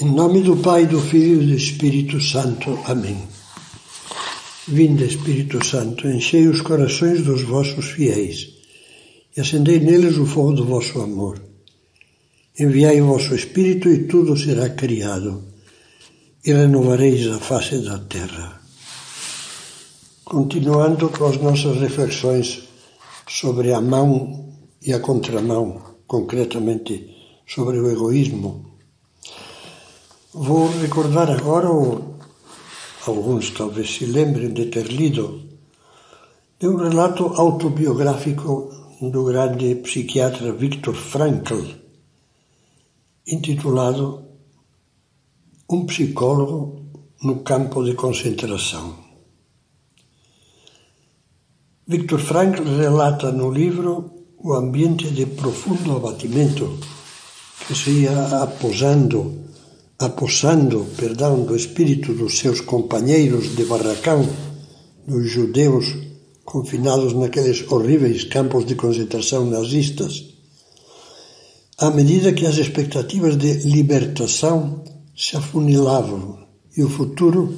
Em nome do Pai, do Filho e do Espírito Santo. Amém. Vinde, Espírito Santo, enchei os corações dos vossos fiéis e acendei neles o fogo do vosso amor. Enviai o vosso Espírito e tudo será criado, e renovareis a face da terra. Continuando com as nossas reflexões sobre a mão e a contramão, concretamente sobre o egoísmo Vou recordar agora, ou alguns talvez se lembrem de ter lido, de um relato autobiográfico do grande psiquiatra Viktor Frankl, intitulado Um psicólogo no campo de concentração. Viktor Frankl relata no livro o ambiente de profundo abatimento que se ia aposando apossando, perdão, do espírito dos seus companheiros de barracão, dos judeus confinados naqueles horríveis campos de concentração nazistas, à medida que as expectativas de libertação se afunilavam e o futuro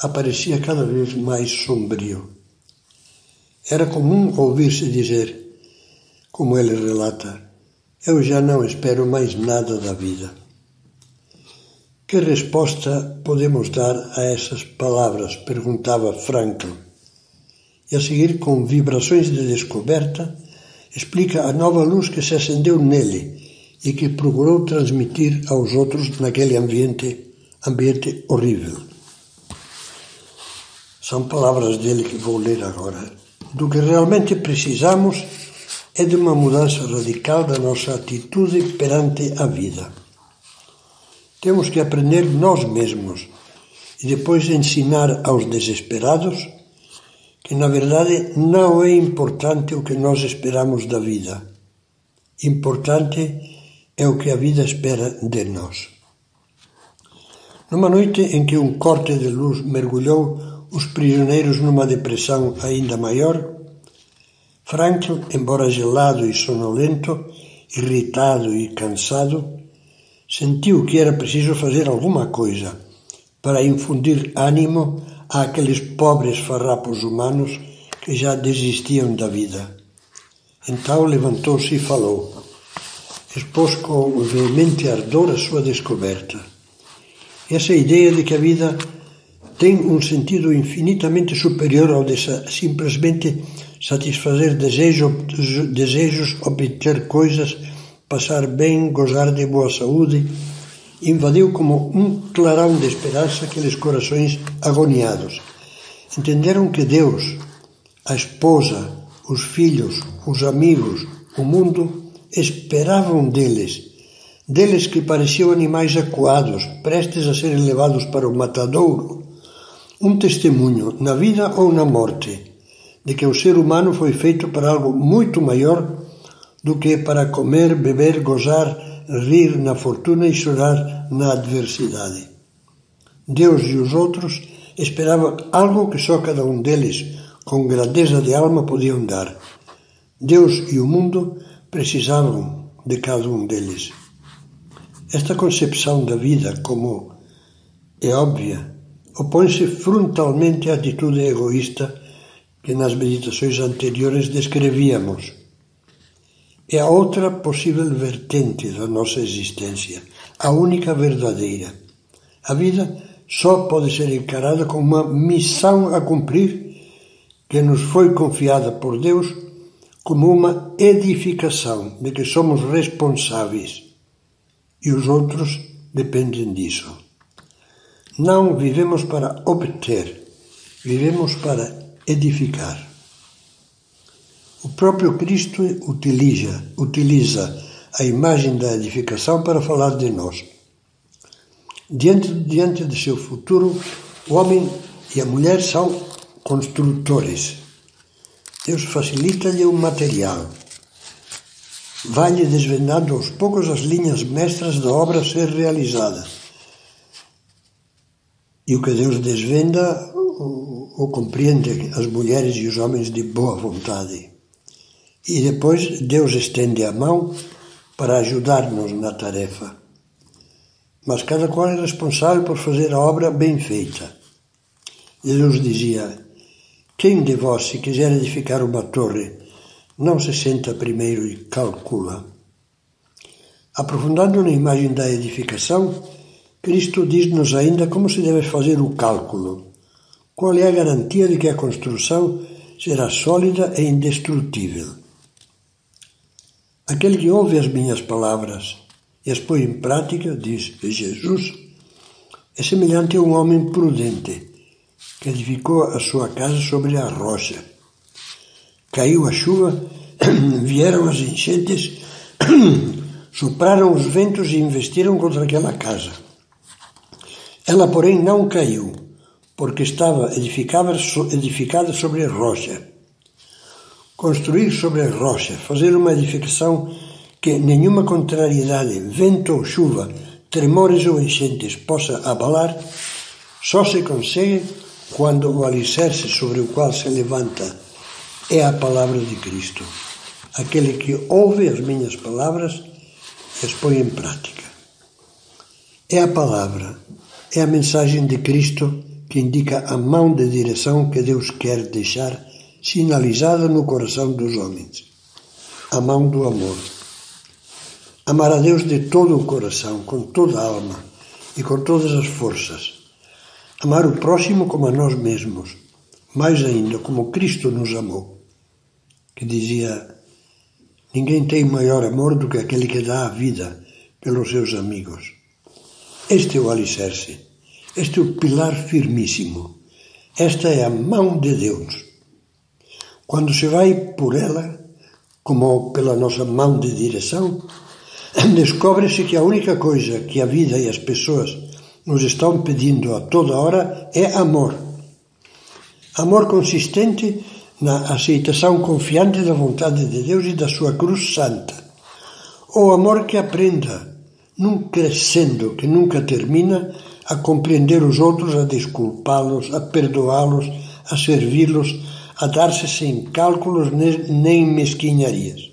aparecia cada vez mais sombrio. Era comum ouvir-se dizer, como ele relata, eu já não espero mais nada da vida. Que resposta podemos dar a essas palavras? perguntava Frankl. E a seguir, com vibrações de descoberta, explica a nova luz que se acendeu nele e que procurou transmitir aos outros naquele ambiente, ambiente horrível. São palavras dele que vou ler agora. Do que realmente precisamos é de uma mudança radical da nossa atitude perante a vida. Temos que aprender nós mesmos e depois ensinar aos desesperados que, na verdade, não é importante o que nós esperamos da vida. Importante é o que a vida espera de nós. Numa noite em que um corte de luz mergulhou os prisioneiros numa depressão ainda maior, Frankl, embora gelado e sonolento, irritado e cansado, sentiu que era preciso fazer alguma coisa para infundir ânimo àqueles pobres farrapos humanos que já desistiam da vida. Então levantou-se e falou. Expôs com veemente ardor a sua descoberta. Essa ideia de que a vida tem um sentido infinitamente superior ao de simplesmente satisfazer desejos, desejos obter coisas passar bem, gozar de boa saúde, invadiu como um clarão de esperança aqueles corações agoniados. Entenderam que Deus, a esposa, os filhos, os amigos, o mundo esperavam deles, deles que pareciam animais acuados, prestes a serem levados para o matadouro, um testemunho, na vida ou na morte, de que o ser humano foi feito para algo muito maior do que para comer, beber, gozar, rir na fortuna e chorar na adversidade. Deus e os outros esperavam algo que só cada um deles, com grandeza de alma, podiam dar. Deus e o mundo precisavam de cada um deles. Esta concepção da vida, como é óbvia, opõe-se frontalmente à atitude egoísta que nas meditações anteriores descrevíamos é a outra possível vertente da nossa existência, a única verdadeira. A vida só pode ser encarada como uma missão a cumprir que nos foi confiada por Deus como uma edificação de que somos responsáveis e os outros dependem disso. Não vivemos para obter, vivemos para edificar. O próprio Cristo utiliza, utiliza a imagem da edificação para falar de nós. Diante, diante de seu futuro, o homem e a mulher são construtores. Deus facilita-lhe o material. Vai-lhe desvendando aos poucos as linhas mestras da obra a ser realizada. E o que Deus desvenda o, o compreendem as mulheres e os homens de boa vontade. E depois Deus estende a mão para ajudar-nos na tarefa. mas cada qual é responsável por fazer a obra bem feita. Jesus dizia: Quem de vós, se quiser edificar uma torre, não se senta primeiro e calcula? Aprofundando na imagem da edificação, Cristo diz-nos ainda como se deve fazer o cálculo. Qual é a garantia de que a construção será sólida e indestrutível? Aquele que ouve as minhas palavras e as põe em prática, diz Jesus, é semelhante a um homem prudente que edificou a sua casa sobre a rocha. Caiu a chuva, vieram as enchentes, sopraram os ventos e investiram contra aquela casa. Ela, porém, não caiu, porque estava edificada, sobre a rocha. Construir sobre a rocha, fazer uma edificação que nenhuma contrariedade, vento ou chuva, tremores ou enchentes possa abalar, só se consegue quando o alicerce sobre o qual se levanta é a palavra de Cristo, aquele que ouve as minhas palavras e as põe em prática. É a palavra, é a mensagem de Cristo que indica a mão de direção que Deus quer deixar sinalizada no coração dos homens, a mão do amor. Amar a Deus de todo o coração, com toda a alma e com todas as forças. Amar o próximo como a nós mesmos, mais ainda como Cristo nos amou, que dizia: Ninguém tem maior amor do que aquele que dá a vida pelos seus amigos. Este é o alicerce, este é o pilar firmíssimo, esta é a mão de Deus quando se vai por ela, como pela nossa mão de direção, descobre-se que a única coisa que a vida e as pessoas nos estão pedindo a toda hora é amor. Amor consistente na aceitação confiante da vontade de Deus e da sua cruz santa. Ou amor que aprenda, num crescendo que nunca termina, a compreender os outros, a desculpá-los, a perdoá-los, a servi-los, a dar-se sem cálculos nem mesquinharias.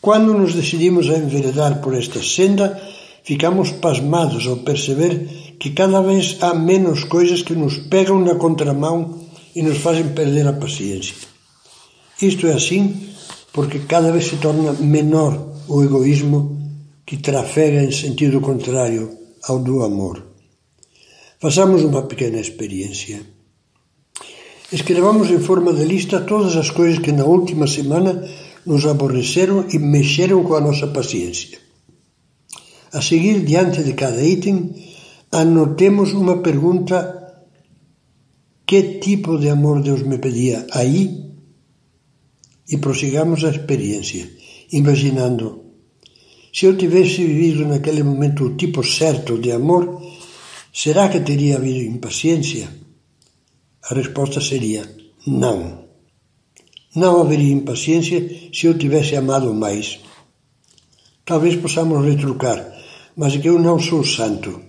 Quando nos decidimos a enveredar por esta senda, ficamos pasmados ao perceber que cada vez há menos coisas que nos pegam na contramão e nos fazem perder a paciência. Isto é assim porque cada vez se torna menor o egoísmo que trafega em sentido contrário ao do amor. Façamos uma pequena experiência. Escrevamos em forma de lista todas as coisas que na última semana nos aborreceram e mexeram com a nossa paciência. A seguir, diante de cada item, anotemos uma pergunta: Que tipo de amor Deus me pedia aí? E prossigamos a experiência, imaginando: se eu tivesse vivido naquele momento o tipo certo de amor, será que teria havido impaciência? A resposta seria não. Não haveria impaciência se eu tivesse amado mais. Talvez possamos retrucar, mas é que eu não sou santo,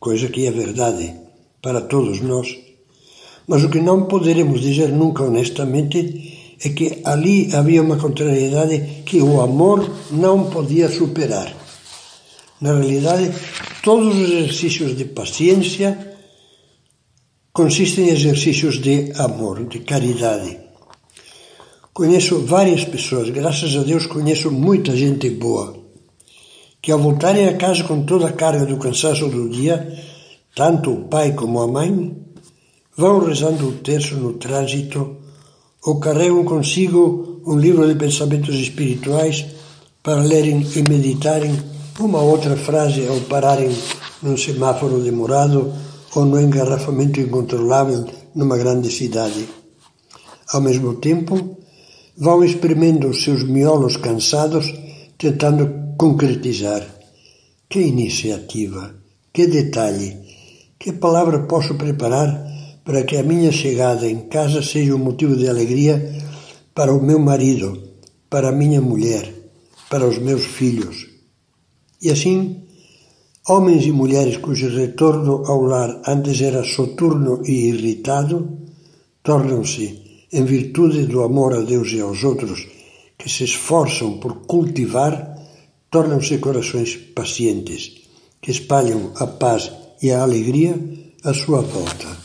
coisa que é verdade para todos nós. Mas o que não poderemos dizer nunca honestamente é que ali havia uma contrariedade que o amor não podia superar. Na realidade, todos os exercícios de paciência consiste em exercícios de amor, de caridade. Conheço várias pessoas, graças a Deus conheço muita gente boa, que ao voltarem a casa com toda a carga do cansaço do dia, tanto o pai como a mãe, vão rezando o terço no trânsito ou carregam consigo um livro de pensamentos espirituais para lerem e meditarem uma outra frase ao pararem num semáforo demorado ou no engarrafamento incontrolável numa grande cidade. Ao mesmo tempo, vão espremendo os seus miolos cansados, tentando concretizar. Que iniciativa, que detalhe, que palavra posso preparar para que a minha chegada em casa seja um motivo de alegria para o meu marido, para a minha mulher, para os meus filhos. E assim Homens e mulheres cujo retorno ao lar antes era soturno e irritado, tornam-se, em virtude do amor a Deus e aos outros, que se esforçam por cultivar, tornam-se corações pacientes, que espalham a paz e a alegria à sua volta.